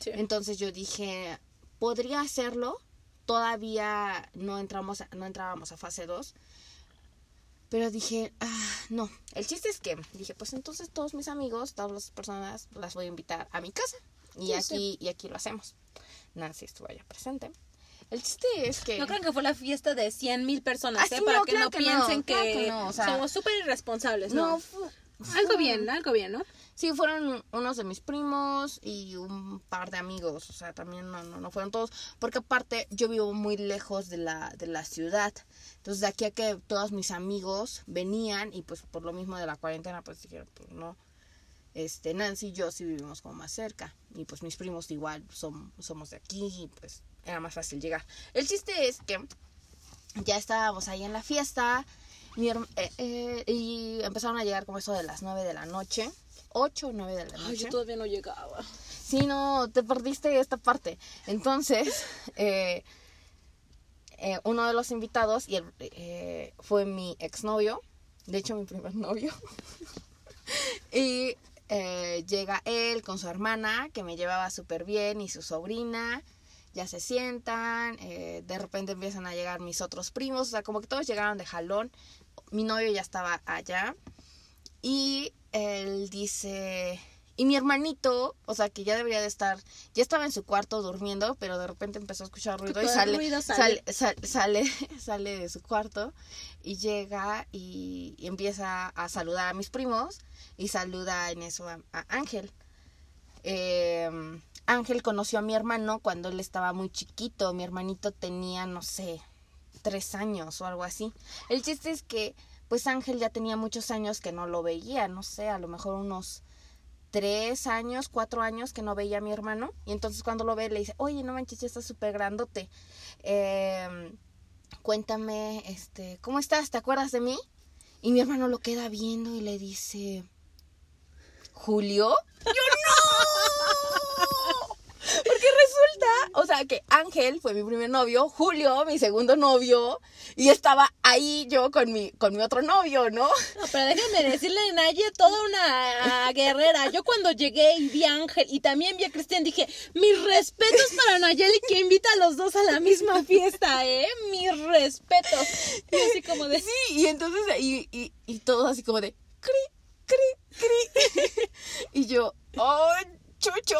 Sí. Entonces yo dije, podría hacerlo, todavía no entramos a- no entrábamos a fase 2. Pero dije, ah, no. El chiste es que dije, pues entonces todos mis amigos, todas las personas, las voy a invitar a mi casa. Y Sí, aquí, y aquí lo hacemos. Nancy estuvo allá presente. El chiste es que. No crean que fue la fiesta de 100 mil personas, ¿eh? Para no, que claro no que no, piensen claro que, que no, o sea- somos súper irresponsables, no, Algo bien, algo bien, ¿no? Sí, fueron unos de mis primos y un par de amigos, o sea, también no, no, no fueron todos, porque aparte yo vivo muy lejos de la, de la ciudad, entonces de aquí a que todos mis amigos venían y pues por lo mismo de la cuarentena pues dijeron, pues no, este, Nancy y yo sí vivimos como más cerca y pues mis primos igual son, somos de aquí y pues era más fácil llegar. El chiste es que ya estábamos ahí en la fiesta mi eh, eh, y empezaron a llegar como eso de las 9 de la noche. 8 o 9 de la Ay, noche. yo todavía no llegaba. Sí, no, te perdiste esta parte. Entonces, [LAUGHS] eh, uno de los invitados y el, fue mi exnovio, de hecho mi primer novio. [LAUGHS] y eh, llega él con su hermana, que me llevaba súper bien, y su sobrina. Ya se sientan, eh, de repente empiezan a llegar mis otros primos, o sea, como que todos llegaron de jalón. Mi novio ya estaba allá. Y él dice, y mi hermanito, o sea, que ya debería de estar, ya estaba en su cuarto durmiendo, pero de repente empezó a escuchar ruido y sale, ruido sale. sale, sal- sale, [LAUGHS] sale de su cuarto y llega y, y empieza a saludar a mis primos y saluda en eso a, a Ángel. Eh, Ángel conoció a mi hermano cuando él estaba muy chiquito, mi hermanito tenía, no sé, tres años o algo así. El chiste es que, pues Ángel ya tenía muchos años que no lo veía, no sé, a lo mejor unos tres años, cuatro años que no veía a mi hermano. Y entonces cuando lo ve le dice, oye, no manches, ya estás súper grandote. Em, cuéntame, este, ¿cómo estás? ¿Te acuerdas de mí? Y mi hermano lo queda viendo y le dice, ¿Julio? [LAUGHS] ¡Yo no! Porque resulta, o sea, que Ángel fue mi primer novio, Julio, mi segundo novio, y estaba ahí yo con mi, con mi otro novio, ¿no? No, pero déjame decirle, Naye, toda una guerrera. Yo cuando llegué y vi a Ángel y también vi a Cristian, dije, mis respetos para Nayeli que invita a los dos a la misma fiesta, ¿eh? Mis respetos. Y así como de... Sí, y entonces, y, y, y todo así como de, cri, cri, cri. [LAUGHS] y yo, ¡ay! Chucho,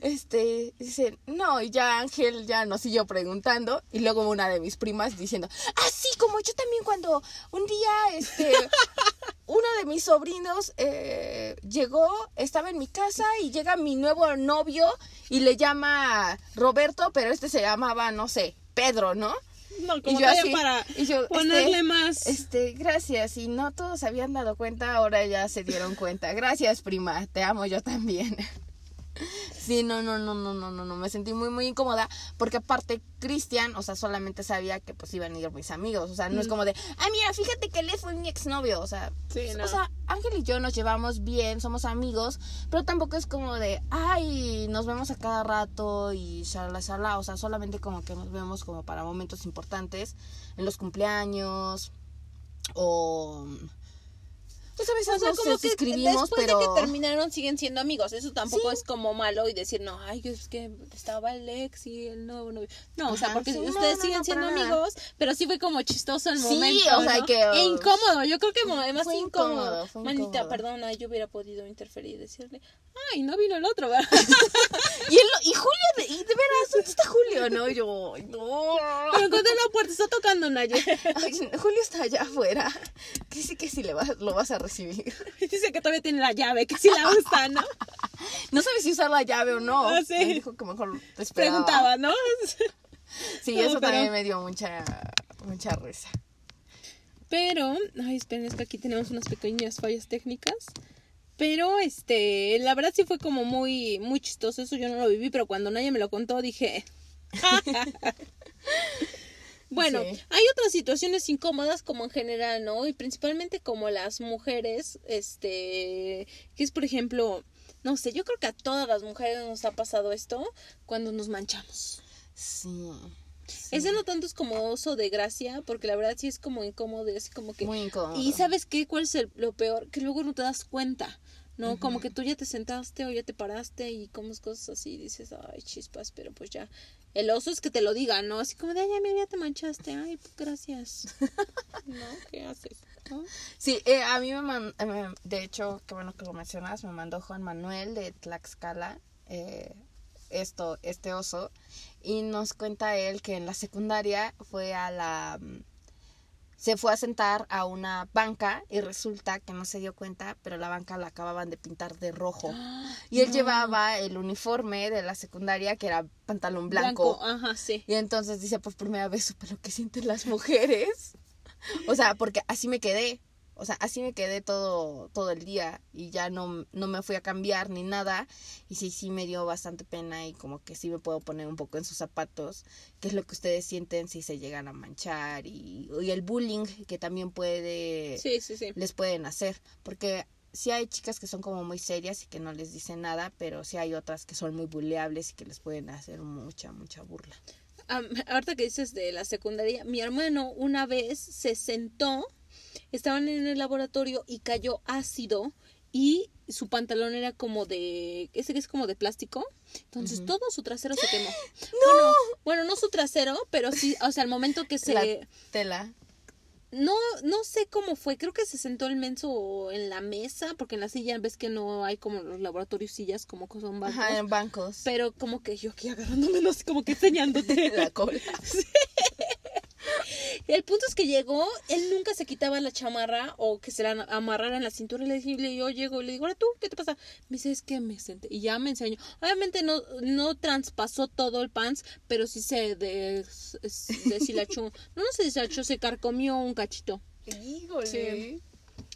este, dice, no, y ya Ángel ya nos siguió preguntando, y luego una de mis primas diciendo, ah, sí, como yo también cuando un día, este, [LAUGHS] uno de mis sobrinos eh, llegó, estaba en mi casa y llega mi nuevo novio y le llama Roberto, pero este se llamaba, no sé, Pedro, ¿no? No, como yo así, para y yo, ponerle este, más... Este, gracias. Y no todos habían dado cuenta, ahora ya se dieron cuenta. Gracias, prima. Te amo yo también. Sí, no, no, no, no, no, no, no. Me sentí muy, muy incómoda. Porque aparte, Cristian, o sea, solamente sabía que pues iban a ir mis amigos. O sea, no es como de, ah, mira, fíjate que él fue mi exnovio. O sea, Sí, no. o sea, Ángel y yo nos llevamos bien, somos amigos, pero tampoco es como de, ay, nos vemos a cada rato y shala, shala. O sea, solamente como que nos vemos como para momentos importantes, en los cumpleaños o... Pues a veces O sea, nos como que escribimos, después pero... de que terminaron siguen siendo amigos. Eso tampoco Sí. es como malo y decir, no, ay, es que estaba el ex y el nuevo novio. No, o sea, porque sí, ustedes no, siguen no, siendo nada. amigos, pero sí fue como chistoso el Sí, momento. o sea, ¿no? que, E incómodo. Yo creo que mo- más Fue incómodo. incómodo, Manita, perdona, yo hubiera podido interferir y decirle, ay, no vino el otro, ¿verdad? [LAUGHS] Y, él- y Julio, de, y de veras, ¿dónde está Julio? No, yo, "Ay, no. Pero encontré la puerta, está tocando Naye. Ay, Julio está allá afuera. Que sí que sí le vas, lo vas a recibir. [LAUGHS] Dice que todavía tiene la llave, que sí la usa, ¿no? [LAUGHS] No sabes si usar la llave o no. Ah, sí. Me dijo que mejor te esperaba. Preguntaba, ¿no? [LAUGHS] Sí, No, eso pero- también me dio mucha, mucha risa. Pero, ay, esperen, es que aquí tenemos unas pequeñas fallas técnicas. Pero, este, la verdad sí fue como muy, muy chistoso. Eso yo no lo viví, pero cuando nadie me lo contó dije. Bueno, Sí. hay otras situaciones incómodas como en general, ¿no? Y principalmente como las mujeres, este, que es por ejemplo, no sé, yo creo que a todas las mujeres nos ha pasado esto cuando nos manchamos. Sí. sí. Ese no tanto es como oso de gracia, porque la verdad sí es como incómodo así como que... Muy incómodo. Y sabes qué, cuál es el- lo peor, que luego no te das cuenta, ¿no? Como que tú ya te sentaste o ya te paraste y comes cosas así dices, ay, chispas, pero pues ya. El oso es que te lo diga, ¿no? Así como de, ay, mira, ya te manchaste, ay, pues gracias. [LAUGHS] ¿No? ¿Qué haces? ¿No? Sí, eh, a mí me mandó, de hecho, qué bueno que lo mencionas, me mandó Juan Manuel de Tlaxcala, eh, esto, este oso, y nos cuenta él que en la secundaria fue a la, mm, se fue a sentar a una banca y resulta que no se dio cuenta, pero la banca la acababan de pintar de rojo. Y él No. llevaba el uniforme de la secundaria que era pantalón blanco. Ajá, sí. Y entonces dice, por primera vez supe lo que sienten las mujeres. [LAUGHS] O sea, porque así me quedé. O sea, así me quedé todo, todo el día y ya no, no me fui a cambiar ni nada. Y sí, sí me dio bastante pena y como que sí me puedo poner un poco en sus zapatos. ¿Qué es lo que ustedes sienten si se llegan a manchar? Y, y el bullying que también puede, Sí, sí, sí. les pueden hacer. Porque sí hay chicas que son como muy serias y que no les dicen nada, pero sí hay otras que son muy buleables y que les pueden hacer mucha, mucha burla. Am, ahorita que dices de la secundaria, mi hermano una vez se sentó, estaban en el laboratorio y cayó ácido y su pantalón era como de, ese que es como de plástico, entonces todo su trasero se quemó. [GASPS] Bueno, bueno, no su trasero, pero sí, o sea, al momento que se... La tela. No, no sé cómo fue, creo que se sentó el menso en la mesa, porque en la silla ves que no hay como los laboratorios sillas como que son bancos. Ajá, en bancos. Pero como que yo aquí agarrándome, no sé, como que enseñándote. [LAUGHS] la cola. [LAUGHS] El punto es que llegó, él nunca se quitaba la chamarra o que se la amarrara en la cintura. Y le dije, yo llego y le digo, ahora tú, ¿qué te pasa? Me dice, es que me senté. Y ya me enseñó. Obviamente no, no traspasó todo el pants, pero sí se des- es- deshilachó. [LAUGHS] No, no se deshilachó, se carcomió un cachito. Híjole. Sí.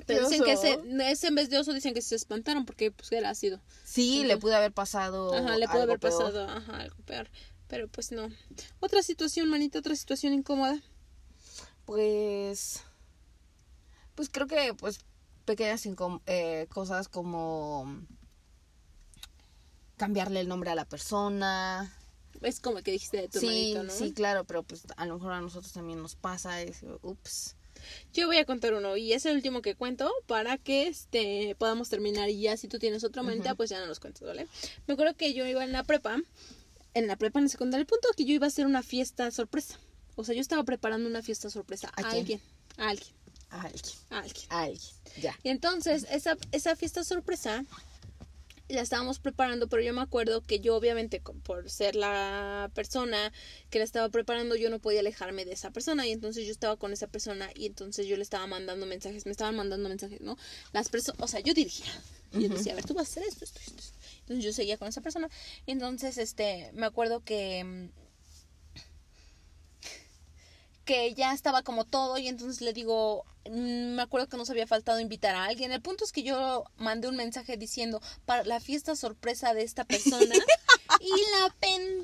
Pero dicen que ese, ese en vez de oso dicen que se espantaron porque pues era ácido. Sí, le pudo haber pasado. Ajá, le algo haber peor. pasado, ajá, algo peor. Pero pues no. Otra situación, manita, otra situación incómoda. Pues. Pues creo que, pues, pequeñas eh, cosas como. Cambiarle el nombre a la persona. Es como que dijiste de tu Sí, hermanito, ¿no? sí, claro, pero pues a lo mejor a nosotros también nos pasa. Es, ups. Yo voy a contar uno y es el último que cuento para que este podamos terminar y ya si tú tienes otra manita pues ya no nos cuentes, ¿vale? Me acuerdo que yo iba en la prepa, en la prepa en la secundaria, el punto que yo iba a hacer una fiesta sorpresa. O sea, yo estaba preparando una fiesta sorpresa ¿A a, quién? alguien, a alguien, A alguien. a alguien. A alguien. Ya. Y entonces esa, esa fiesta sorpresa la estábamos preparando, pero yo me acuerdo que yo obviamente por ser la persona que la estaba preparando, yo no podía alejarme de esa persona y entonces yo estaba con esa persona y entonces yo le estaba mandando mensajes, me estaban mandando mensajes, ¿no? Las personas, o sea, yo dirigía. Y yo decía, a ver, tú vas a hacer esto, esto, esto. Entonces yo seguía con esa persona. Y entonces, este, me acuerdo que mm, que ya estaba como todo y entonces le digo, mm, me acuerdo que nos había faltado invitar a alguien. El punto es que yo mandé un mensaje diciendo para la fiesta sorpresa de esta persona [LAUGHS] y la pen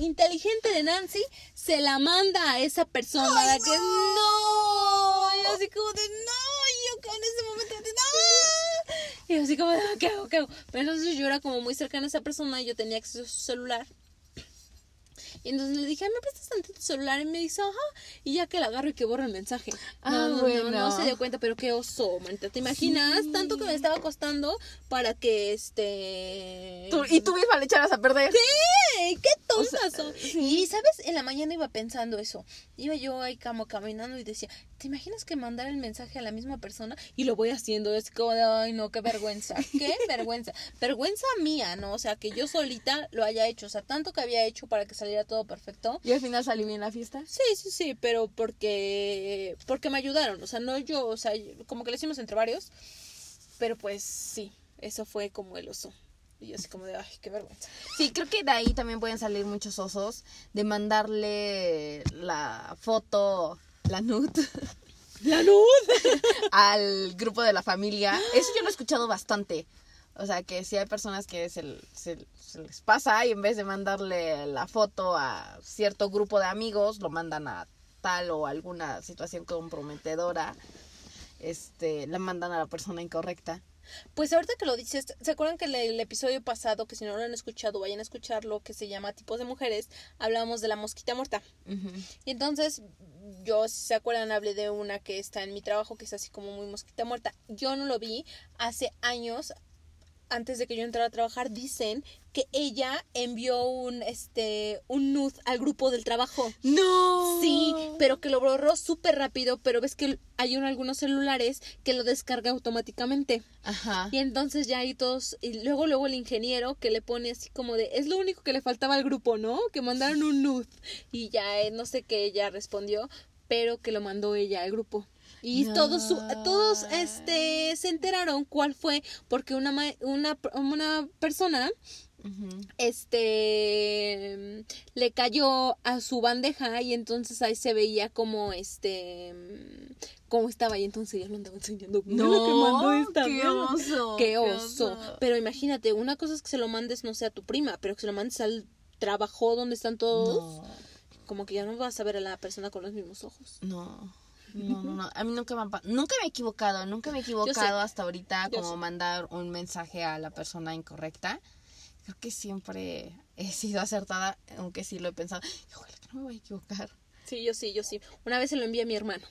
inteligente de Nancy se la manda a esa persona. la que no. Y así como de no, y yo con ese momento de no. Y así como de "Ah, ¿qué hago? ¿Qué hago? Pero entonces yo era como muy cercana a esa persona y yo tenía acceso a su celular. Y entonces le dije, "Ay, ¿me prestas tantito tu celular? Y me dice, ajá. Y ya que la agarro y que borro el mensaje. Ah, no, no, no, bueno. no se dio cuenta, pero qué oso, manita. ¿Te imaginas? Tanto que me estaba costando para que este. Tú- y tú misma le echaras a perder. ¡Ey! ¡Qué tontas sea, sí. Y, ¿sabes? En la mañana iba pensando eso. Iba yo ahí como caminando y decía, ¿te imaginas que mandar el mensaje a la misma persona? Y lo voy haciendo. Es como, de, ay, no, qué vergüenza. ¡Qué [LAUGHS] vergüenza! Vergüenza mía, ¿no? O sea, que yo solita lo haya hecho. O sea, tanto que había hecho para que saliera todo perfecto. Y al final salió bien la fiesta. Sí, sí, sí, pero porque porque me ayudaron, o sea, no yo, o sea, como que lo hicimos entre varios, pero pues sí, eso fue como el oso. Y yo así como de, ay, qué vergüenza. Sí, creo que de ahí también pueden salir muchos osos de mandarle la foto, la nude, La luz. [LAUGHS] al grupo de la familia. Eso yo lo he escuchado bastante. O sea, que si hay personas que se, se- se les pasa y en vez de mandarle la foto a cierto grupo de amigos, lo mandan a tal o alguna situación comprometedora, este, la mandan a la persona incorrecta. Pues ahorita que lo dices, ¿se acuerdan que el, el episodio pasado, que si no lo han escuchado, vayan a escucharlo, que se llama Tipos de Mujeres, hablábamos de la mosquita muerta? Y entonces, yo, si se acuerdan, hablé de una que está en mi trabajo, que es así como muy mosquita muerta. Yo no lo vi hace años, antes de que yo entrara a trabajar, dicen que ella envió un, este, un nude al grupo del trabajo. No. Sí, pero que lo borró súper rápido, pero ves que hay un- algunos celulares que lo descarga automáticamente. Ajá. Y entonces ya ahí todos, y luego luego el ingeniero que le pone así como de, es lo único que le faltaba al grupo, ¿no? Que mandaron un nude. Y ya eh, no sé qué ella respondió, pero que lo mandó ella al grupo. Y No. todos su- todos este se enteraron cuál fue porque una una una persona este le cayó a su bandeja y entonces ahí se veía como este cómo estaba y entonces ella lo andaba enseñando. Mira lo que mandó esta qué vieja". oso. qué oso. Pero imagínate una cosa es que se lo mandes no sé a tu prima pero que se lo mandes al trabajo donde están todos. No, como que ya no vas a ver a la persona con los mismos ojos. No, no, no, no. A mí nunca me, nunca me he equivocado, nunca me he equivocado hasta ahorita Yo como sé. mandar un mensaje a la persona incorrecta. Creo que siempre he sido acertada, aunque sí lo he pensado. Ojalá que no me voy a equivocar. sí yo sí yo sí una vez se lo envié a mi hermano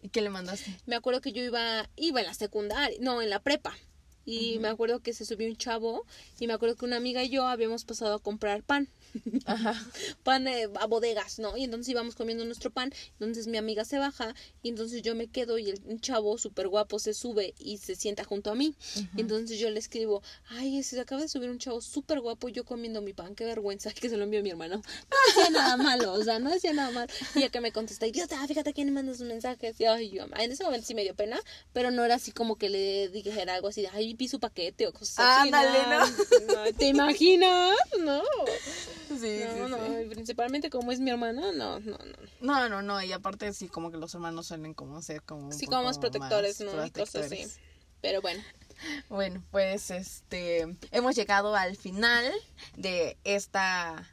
¿Y qué le mandaste? me acuerdo que yo iba iba en la secundaria no en la prepa y me acuerdo que se subió un chavo y me acuerdo que una amiga y yo habíamos pasado a comprar pan Ajá. pan eh, a bodegas, ¿no? Y entonces íbamos comiendo nuestro pan, entonces mi amiga se baja y entonces yo me quedo y el chavo súper guapo se sube y se sienta junto a mí. Y entonces yo le escribo, ay, se acaba de subir un chavo súper guapo yo comiendo mi pan, qué vergüenza, [LAUGHS] que se lo envió mi hermano. No decía nada malo, o sea, no decía nada malo. Y que me contesta, idiota, fíjate quién le mandas un mensaje. Y ay, yo, en ese momento sí me dio pena, pero no era así como que le dijera algo así de, ay, vi su paquete o cosas así. Ándale, no. ¿Te imaginas? No. Sí, no, sí, no, sí. principalmente como es mi hermana, no, no, no. No, no, no, y aparte sí, como que los hermanos suelen como ser como un Sí, poco como más protectores, más ¿no? Y cosas así. Pero bueno, Bueno, pues este hemos llegado al final de esta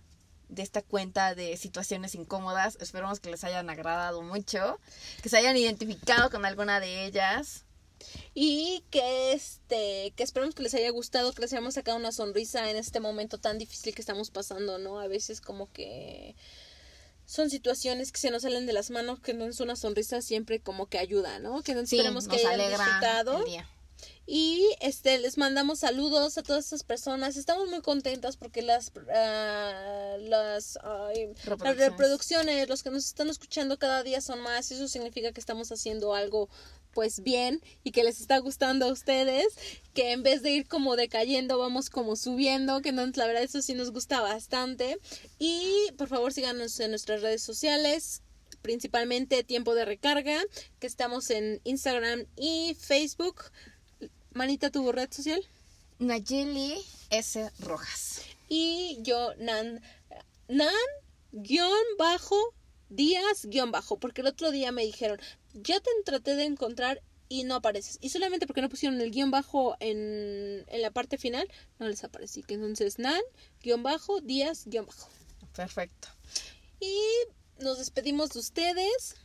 de esta cuenta de situaciones incómodas. Esperamos que les hayan agradado mucho, que se hayan identificado con alguna de ellas. Y que este, que esperamos que les haya gustado, que les hayamos sacado una sonrisa en este momento tan difícil que estamos pasando, ¿no? A veces como que son situaciones que se nos salen de las manos, que no es una sonrisa siempre como que ayuda, ¿no? Que Sí, esperemos que nos hayan disfrutado. Y este les mandamos saludos a todas estas personas. Estamos muy contentas porque las las, ay, las Reproducciones. reproducciones, los que nos están escuchando cada día son más. y Eso significa que estamos haciendo algo pues bien y que les está gustando a ustedes, que en vez de ir como decayendo vamos como subiendo, que no, la verdad eso sí nos gusta bastante. Y por favor síganos en nuestras redes sociales, principalmente Tiempo de Recarga, que estamos en Instagram y Facebook. Manita, tu red social. Nayeli S. Rojas. Y yo, Nan, Nan, guion bajo, Díaz, guion bajo. Porque el otro día me dijeron, ya te traté de encontrar y no apareces. Y solamente porque no pusieron el guion bajo en, en la parte final, no les aparecí. Que entonces, Nan, guion bajo, Díaz, guion bajo. Perfecto. Y nos despedimos de ustedes.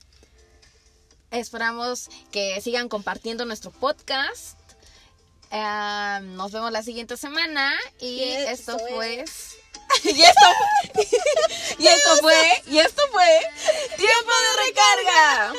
Esperamos que sigan compartiendo nuestro podcast. Eh, nos vemos la siguiente semana y esto esto fue es- [LAUGHS] y esto y esto fue y esto fue tiempo de recarga.